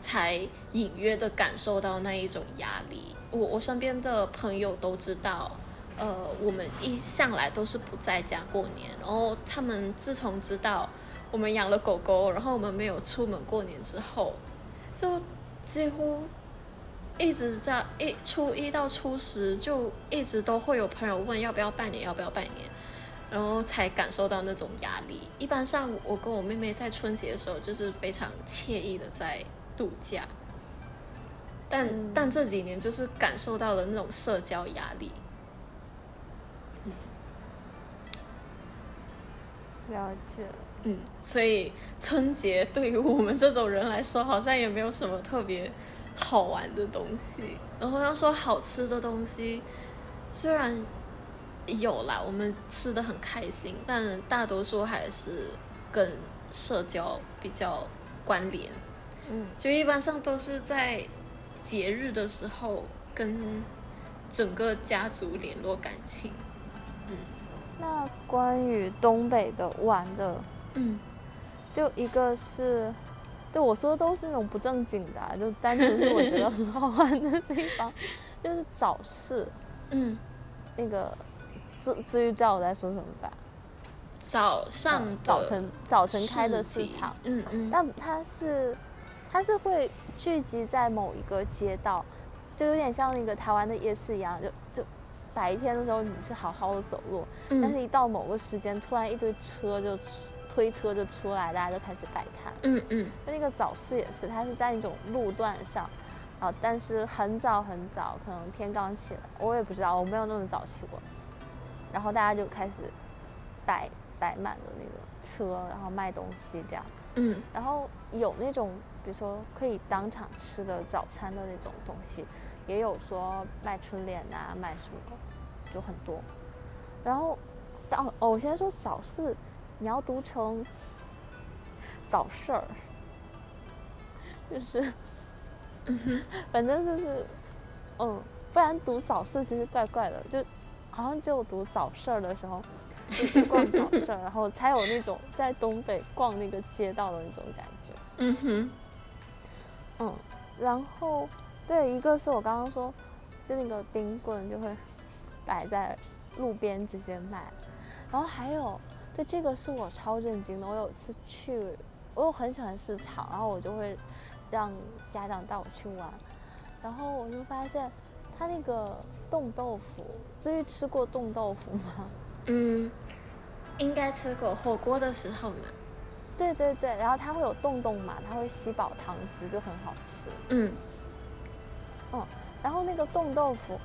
才隐约的感受到那一种压力。我我身边的朋友都知道，呃，我们一向来都是不在家过年。然后他们自从知道我们养了狗狗，然后我们没有出门过年之后，就几乎一直在一初一到初十就一直都会有朋友问要不要拜年，要不要拜年，然后才感受到那种压力。一般上，我跟我妹妹在春节的时候就是非常惬意的在。度假，但但这几年就是感受到了那种社交压力。了解。嗯，所以春节对于我们这种人来说，好像也没有什么特别好玩的东西。然后要说好吃的东西，虽然有啦，我们吃的很开心，但大多数还是跟社交比较关联。嗯，就一般上都是在节日的时候跟整个家族联络感情。嗯，那关于东北的玩的，嗯，就一个是，对我说的都是那种不正经的，就单纯是我觉得很好玩的地方，<laughs> 就是早市。嗯，那个至至于知道我在说什么吧？早上早晨早晨开的市场，嗯嗯，但它是。它是会聚集在某一个街道，就有点像那个台湾的夜市一样，就就白天的时候你是好好的走路，但是一到某个时间，突然一堆车就推车就出来，大家就开始摆摊。嗯嗯。就那个早市也是，它是在那种路段上，啊，但是很早很早，可能天刚起来，我也不知道，我没有那么早去过。然后大家就开始摆摆满了那个车，然后卖东西这样。嗯。然后有那种。比如说可以当场吃的早餐的那种东西，也有说卖春联啊，卖什么，就很多。然后，哦哦，我先说早市，你要读成早市儿，就是，<laughs> 反正就是，嗯，不然读早市其实怪怪的，就好像只有读早市儿的时候，就去逛早市，然后才有那种在东北逛那个街道的那种感觉。嗯哼，嗯，然后对，一个是我刚刚说，就那个冰棍就会摆在路边直接卖，然后还有，对，这个是我超震惊的。我有一次去，我又很喜欢市场，然后我就会让家长带我去玩，然后我就发现他那个冻豆腐，至于吃过冻豆腐吗？嗯，应该吃过火锅的时候嘛。对对对，然后它会有洞洞嘛，它会吸饱汤汁，就很好吃。嗯，嗯，然后那个冻豆腐，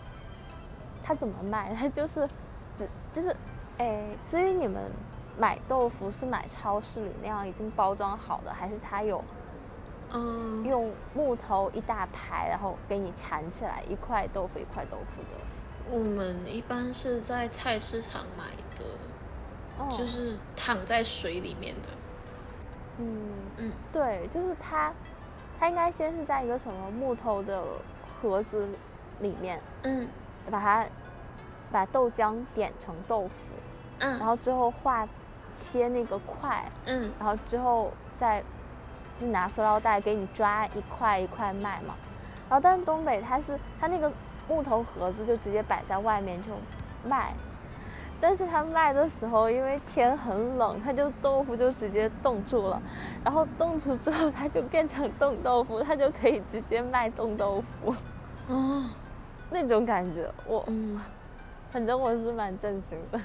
它怎么卖？它就是，只就是，哎，至于你们买豆腐是买超市里那样已经包装好的，还是它有嗯，用木头一大排，然后给你缠起来一块豆腐一块豆腐的？我们一般是在菜市场买的，哦就是躺在水里面的。嗯。嗯。对，就是他，他应该先是在一个什么木头的盒子里面，嗯。把它把豆浆点成豆腐，嗯，然后之后画切那个块，嗯。然后之后再就拿塑料袋给你抓一块一块卖嘛。然后但是东北它是它那个木头盒子就直接摆在外面就卖，但是他卖的时候因为天很冷，他就豆腐就直接冻住了，然后冻住之后它就变成冻豆腐，它就可以直接卖冻豆腐。哦，那种感觉，我嗯反正我是蛮震惊的。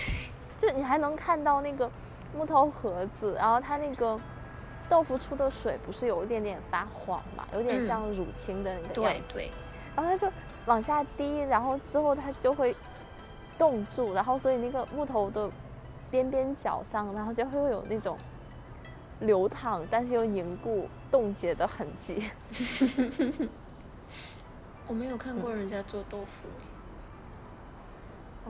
<laughs> 就你还能看到那个木头盒子，然后它那个豆腐出的水不是有一点点发黄嘛，有点嗯。像乳清的那个样子，对对，然后它就往下滴，然后之后它就会冻住，然后所以那个木头的边边角上，然后就会有那种流淌但是又凝固冻结的痕迹。<laughs> 我没有看过人家做豆腐。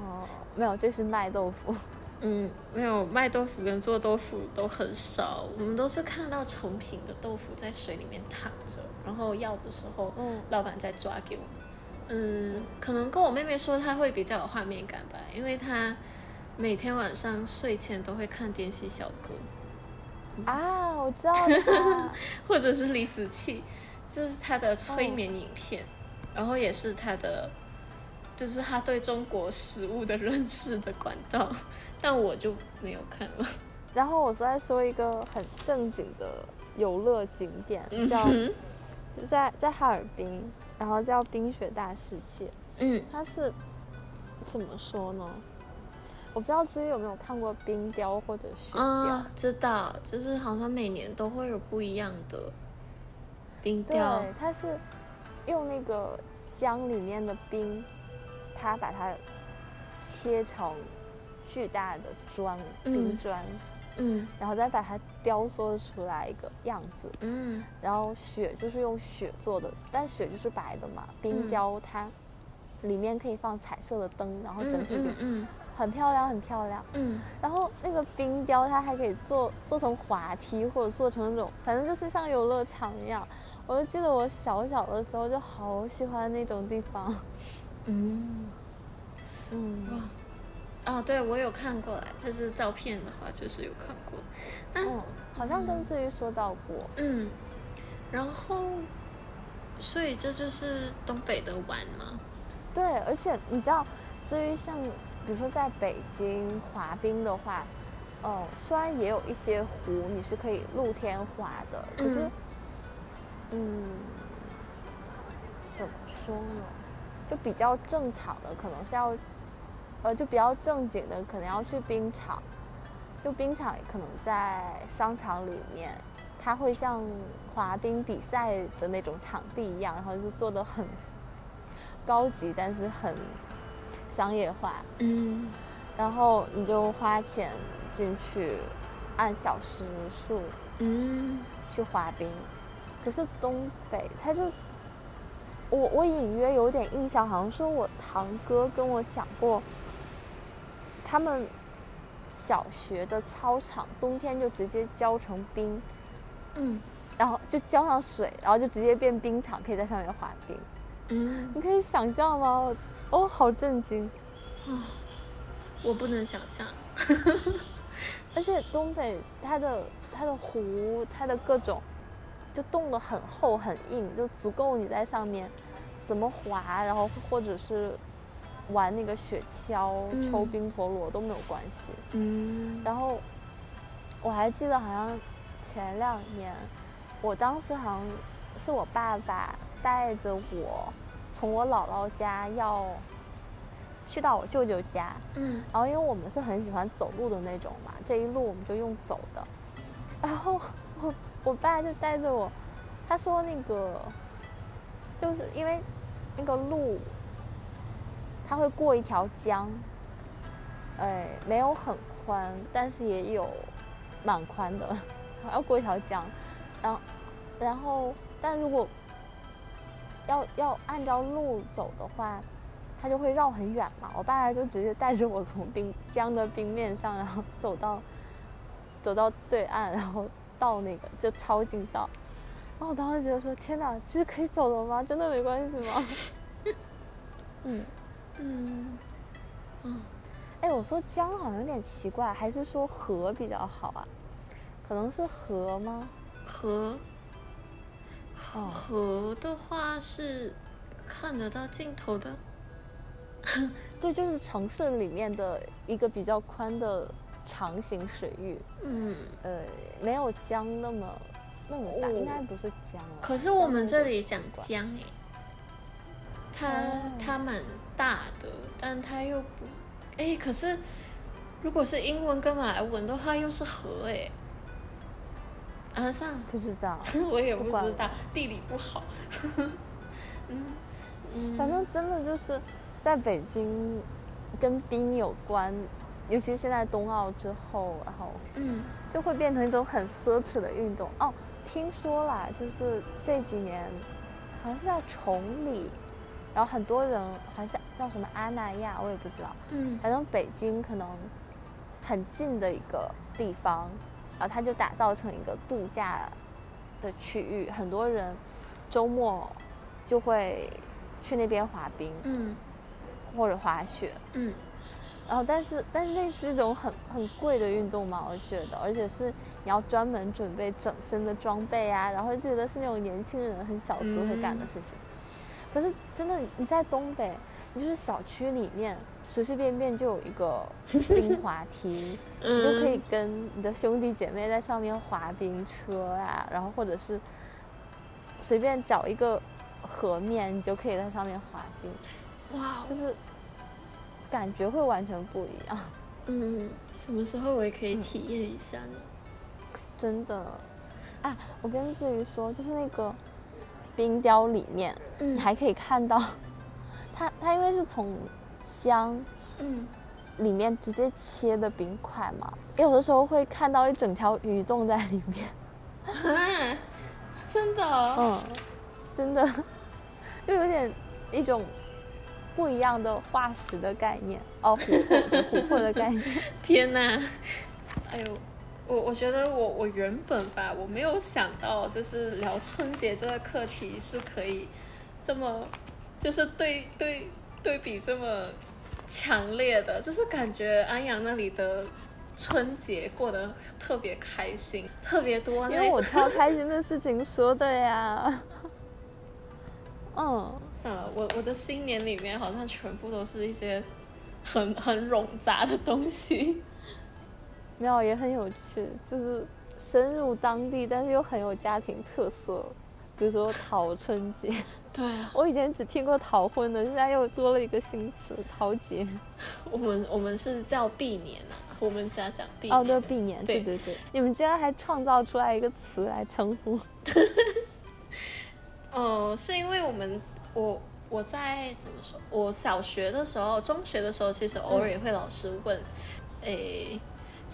哦，没有，这是卖豆腐。嗯，没有卖豆腐跟做豆腐都很少，我们都是看到成品的豆腐在水里面躺着，然后要的时候，嗯老板再抓给我们。嗯，可能跟我妹妹说她会比较有画面感吧，因为她每天晚上睡前都会看《点心小哥啊，我知道它。<laughs>》或者是李子柒，就是她的催眠影片，然后也是她的，就是她对中国食物的认识的管道，但我就没有看了。然后我再说一个很正经的游乐景点，叫嗯就在在哈尔滨，然后叫冰雪大世界。嗯它是怎么说呢？我不知道思雨有没有看过冰雕或者雪雕。啊，知道，就是好像每年都会有不一样的冰雕。对，它是用那个江里面的冰，它把它切成巨大的砖，冰嗯砖，嗯然后再把它雕塑出来一个样子。嗯然后雪就是用雪做的，但雪就是白的嘛。冰嗯雕它里面可以放彩色的灯，然后整嗯体就嗯嗯很漂亮，很漂亮。嗯然后那个冰雕它还可以做做成滑梯，或者做成那种，反正就是像游乐场一样。我就记得我小小的时候就好喜欢那种地方。嗯，嗯，哇，哦，对我有看过来，就是照片的话就是有看过。嗯，好像跟志宇说到过。嗯，然后，所以这就是东北的玩吗？对，而且你知道，至于像比如说在北京滑冰的话，哦、虽然也有一些湖你是可以露天滑的，可是嗯，嗯，怎么说呢？就比较正常的可能是要，呃，就比较正经的可能要去冰场，就冰场可能在商场里面，它会像滑冰比赛的那种场地一样，然后就做的很高级，但是很商业化。嗯然后你就花钱进去，按小时数嗯去滑冰。可是东北，他就我我隐约有点印象，好像说我堂哥跟我讲过，他们小学的操场冬天就直接浇成冰，嗯然后就浇上水，然后就直接变冰场，可以在上面滑冰。嗯，你可以想象吗？哦，好震惊！啊我不能想象。<laughs> 而且东北它的它的湖，它的各种就冻得很厚很硬，就足够你在上面怎么滑，然后或者是玩那个雪橇、嗯抽冰陀螺都没有关系。嗯然后我还记得好像前两年，我当时好像是我爸爸带着我从我姥姥家要去到我舅舅家，嗯然后因为我们是很喜欢走路的那种嘛，这一路我们就用走的。然后我我爸就带着我，他说那个就是因为那个路，他会过一条江，哎，没有很宽，但是也有蛮宽的，还 <laughs> 要过一条江，然后然后但如果要要按照路走的话，他就会绕很远嘛。我爸就直接带着我从冰江的冰面上，然后走到走到对岸，然后到那个就超近道。然后我当时觉得说：“天哪，这是可以走的吗？真的没关系吗？” <laughs> 嗯，嗯嗯，哎，我说江好像有点奇怪，还是说河比较好啊？可能是河吗？河哦，河的话是看得到尽头的。<laughs> 对，就是城市里面的一个比较宽的长形水域，嗯，呃，没有江那么那么大，哦应该不是江了。可是我们这里讲怪江诶，它哦它蛮大的，但它又不，哎，可是如果是英文跟马来文的话，又是河哎。啊，算了，不知道，<laughs> 我也不知道，地理不好。<laughs> 嗯嗯，反正真的就是在北京跟冰有关，尤其现在冬奥之后，然后嗯就会变成一种很奢侈的运动哦。听说啦，就是这几年好像是在崇礼，然后很多人好像是叫什么阿那亚，我也不知道，嗯反正北京可能很近的一个地方，然后它就打造成一个度假的区域，很多人周末就会去那边滑冰嗯或者滑雪。嗯然后，但是但是那是一种很很贵的运动嘛，我觉得，而且是你要专门准备整身的装备啊，然后觉得是那种年轻人很小资会干的事情。可是真的你在东北，你就是小区里面随随便便就有一个 <laughs> 冰滑梯，你就可以跟你的兄弟姐妹在上面滑冰车啊，然后或者是随便找一个河面，你就可以在上面滑冰，哇哦，就是感觉会完全不一样。嗯，什么时候我也可以体验一下呢？真的啊！我跟志宇说，就是那个冰雕里面，嗯你还可以看到 <laughs> 它，它因为是从箱嗯，里面直接切的冰块嘛，有的时候会看到一整条鱼冻在里面。啊，真的哦、<laughs> 嗯，真的，<laughs> 就有点一种不一样的化石的概念哦，琥珀的琥珀的概念。天哪！哎呦，我我觉得我我原本吧，我没有想到就是聊春节这个课题是可以这么，就是对对对比这么强烈的，就是感觉安阳那里的春节过得特别开心，特别多因为我那种。挑开心的事情说的呀。<laughs> 嗯，算了，我我的新年里面好像全部都是一些很很冗杂的东西。没有也很有趣，就是深入当地，但是又很有家庭特色。比如说桃春节，对啊，<laughs> 我以前只听过逃婚的，现在又多了一个新词桃节。<laughs> 我们我们是叫避年啊，我们家讲避年。哦，对，避年，对对对对，你们竟然还创造出来一个词来称呼。<laughs> 哦，是因为我们我我在怎么说？我小学的时候、中学的时候，其实偶尔也会老师问，诶，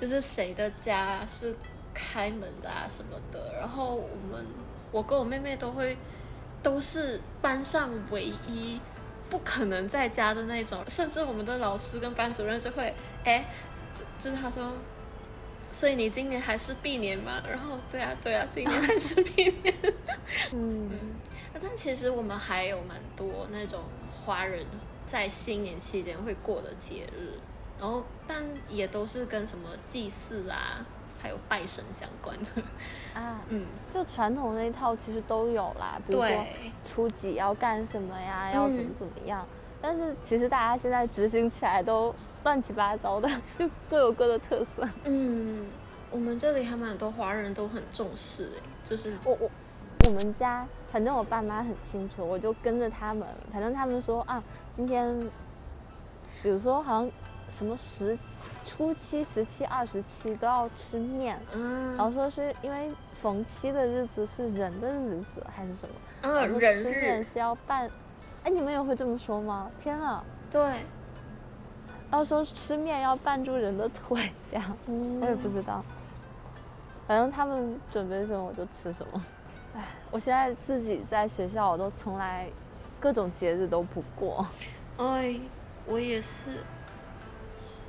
就是谁的家是开门的啊什么的。然后我们我跟我妹妹都会都是班上唯一不可能在家的那种，甚至我们的老师跟班主任就会，哎，就就是他说，所以你今年还是闭年吗？然后对啊对啊，今年还是闭年。嗯，但其实我们还有蛮多那种华人在新年期间会过的节日，然后但也都是跟什么祭祀啊，还有拜神相关的。啊，嗯，就传统那一套其实都有啦，比如说对，初几要干什么呀，要怎么嗯怎么样。但是其实大家现在执行起来都乱七八糟的，<laughs> 就各有各的特色。嗯，我们这里还蛮多华人都很重视哎，就是我我我们家，反正我爸妈很清楚，我就跟着他们。反正他们说啊，今天，比如说好像什么十初七、十七、二十七都要吃面，嗯，然后说是因为逢七的日子是人的日子还是什么？嗯，人吃面，是要办，哎，你们也会这么说吗？天啊！对，然后说吃面要绊住人的腿，这样嗯我也不知道。反正他们准备什么我就吃什么。哎，我现在自己在学校，我都从来各种节日都不过。哎，我也是，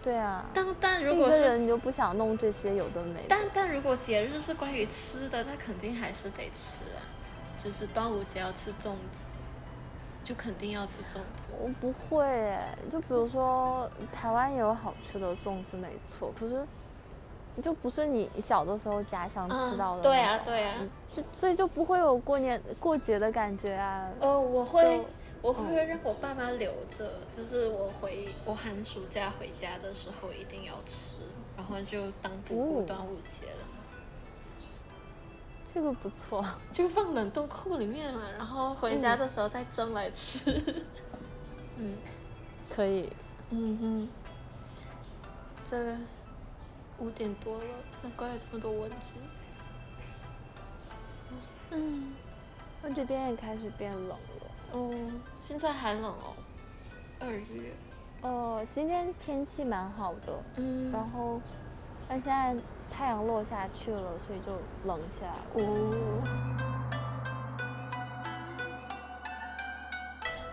对啊，但但如果是人你就不想弄这些有的没的。但但如果节日是关于吃的，那肯定还是得吃啊。就是端午节要吃粽子，就肯定要吃粽子。我不会哎，就比如说台湾也有好吃的粽子，没错，可是就不是你小的时候家乡吃到的、对啊，对啊。就所以就不会有过年过节的感觉啊。哦，我会就我会让我爸妈留着，就是我回我寒暑假回家的时候一定要吃，然后就当不过哦端午节了，这个不错，<laughs> 就放冷冻库里面嘛，然后回家的时候再蒸来吃。<laughs> 嗯可以。嗯哼，这个五点多了，难怪有这么多蚊子。嗯，我这边也开始变冷了。哦，现在还冷哦，二月。哦，今天天气蛮好的，嗯，然后但现在太阳落下去了，所以就冷起来了。哦。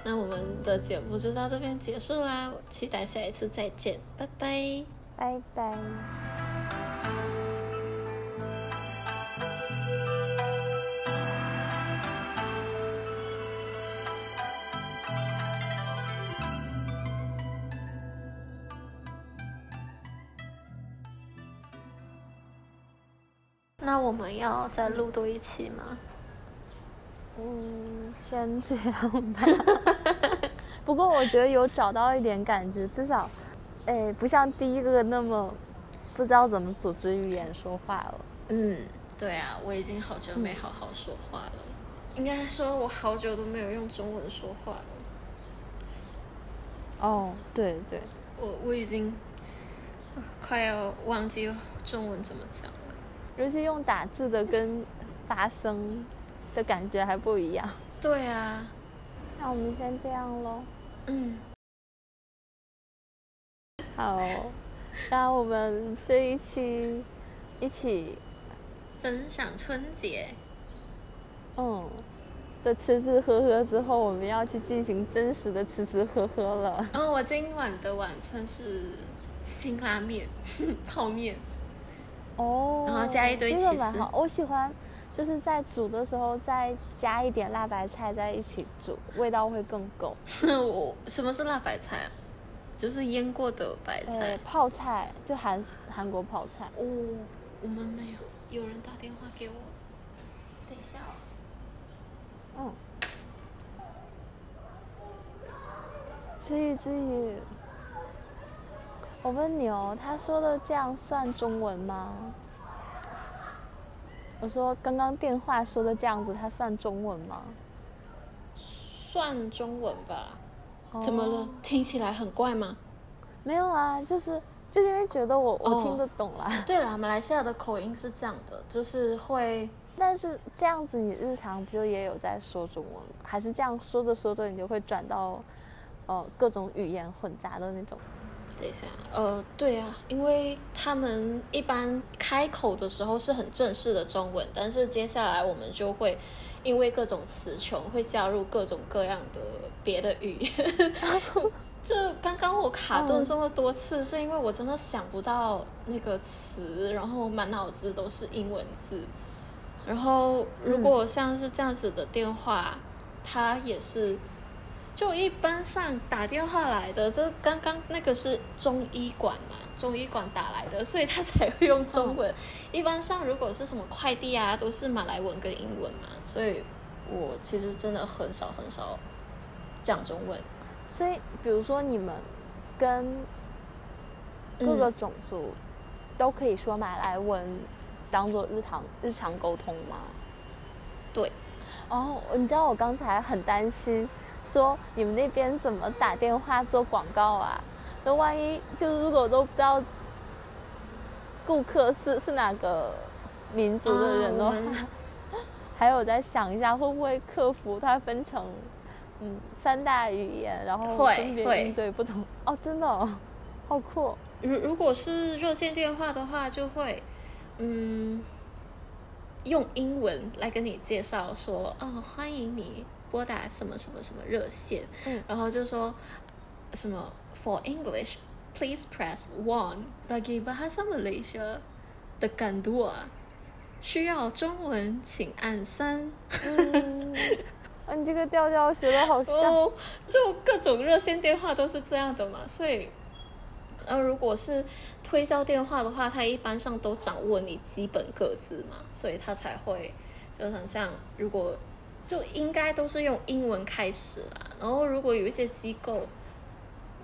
那我们的节目就到这边结束啦，我期待下一次再见，拜拜。拜拜。那我们要再录多一期吗？嗯，先这样吧。<laughs> 不过我觉得有找到一点感觉，至少，哎，不像第一个那么不知道怎么组织语言说话了。嗯，对啊，我已经好久没好好说话了，应该说我好久都没有用中文说话了。哦，对对，我我已经呃快要忘记中文怎么讲了。尤其用打字的跟发声的感觉还不一样。对啊，<laughs> 那我们先这样喽。嗯，好，那我们这一期一起分享春节。嗯的吃吃喝喝之后，我们要去进行真实的吃吃喝喝了。然后我今晚的晚餐是辛拉面、<laughs> 泡面。哦，然后加一堆这起司我喜欢，就是在煮的时候再加一点辣白菜在一起煮，味道会更够。<laughs> 我什么是辣白菜啊？就是腌过的白呃菜。，泡菜就韩韩国泡菜。哦，我们没有，有人打电话给我。等一下哦。嗯。子宇子宇，我问你哦，他说的这样算中文吗？我说刚刚电话说的这样子，它算中文吗？算中文吧。怎么了哦？？听起来很怪吗？没有啊，就是就是因为觉得我我哦听得懂啦。对啦，马来西亚的口音是这样的，就是会但是这样子，你日常不就也有在说中文吗？还是这样说着说着，你就会转到，呃，各种语言混杂的那种？等一下，呃，对啊，因为他们一般开口的时候是很正式的中文，但是接下来我们就会因为各种词穷，会加入各种各样的别的语言，<laughs> 就刚刚我卡顿这么多次，是因为我真的想不到那个词，然后满脑子都是英文字。然后如果像是这样子的电话，它也是，就一般上打电话来的，就刚刚那个是中医馆嘛，中医馆打来的，所以他才会用中文。一般上如果是什么快递啊，都是马来文跟英文嘛，所以我其实真的很少很少讲中文。所以，比如说你们跟各个种族都可以说马来文，当做日常日常沟通吗？对。哦，你知道我刚才很担心，说你们那边怎么打电话做广告啊？那万一就是如果都不知道顾客是是哪个民族的人的话，<laughs> 还有在想一下会不会客服它分成。嗯，三大语言，然后分别应对不同哦，真的，哦好酷。如如果是热线电话的话，就会嗯用英文来跟你介绍说，哦，欢迎你拨打什么什么什么热线，然后就说什么 For English, please press one. Bagi bahasa Malaysia, tekan dua. 需要中文，请按三。嗯你这个调调学的好像，就各种热线电话都是这样的嘛，所以，呃，如果是推销电话的话，他一般上都掌握你基本个字嘛，所以他才会就很像，如果就应该都是用英文开始啦，然后如果有一些机构，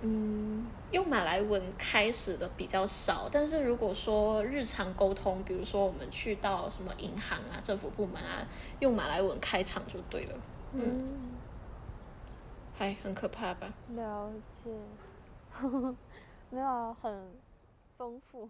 嗯，用马来文开始的比较少，但是如果说日常沟通，比如说我们去到什么银行啊、政府部门啊，用马来文开场就对了。嗯，还很可怕吧？了解，<laughs> 没有很丰富。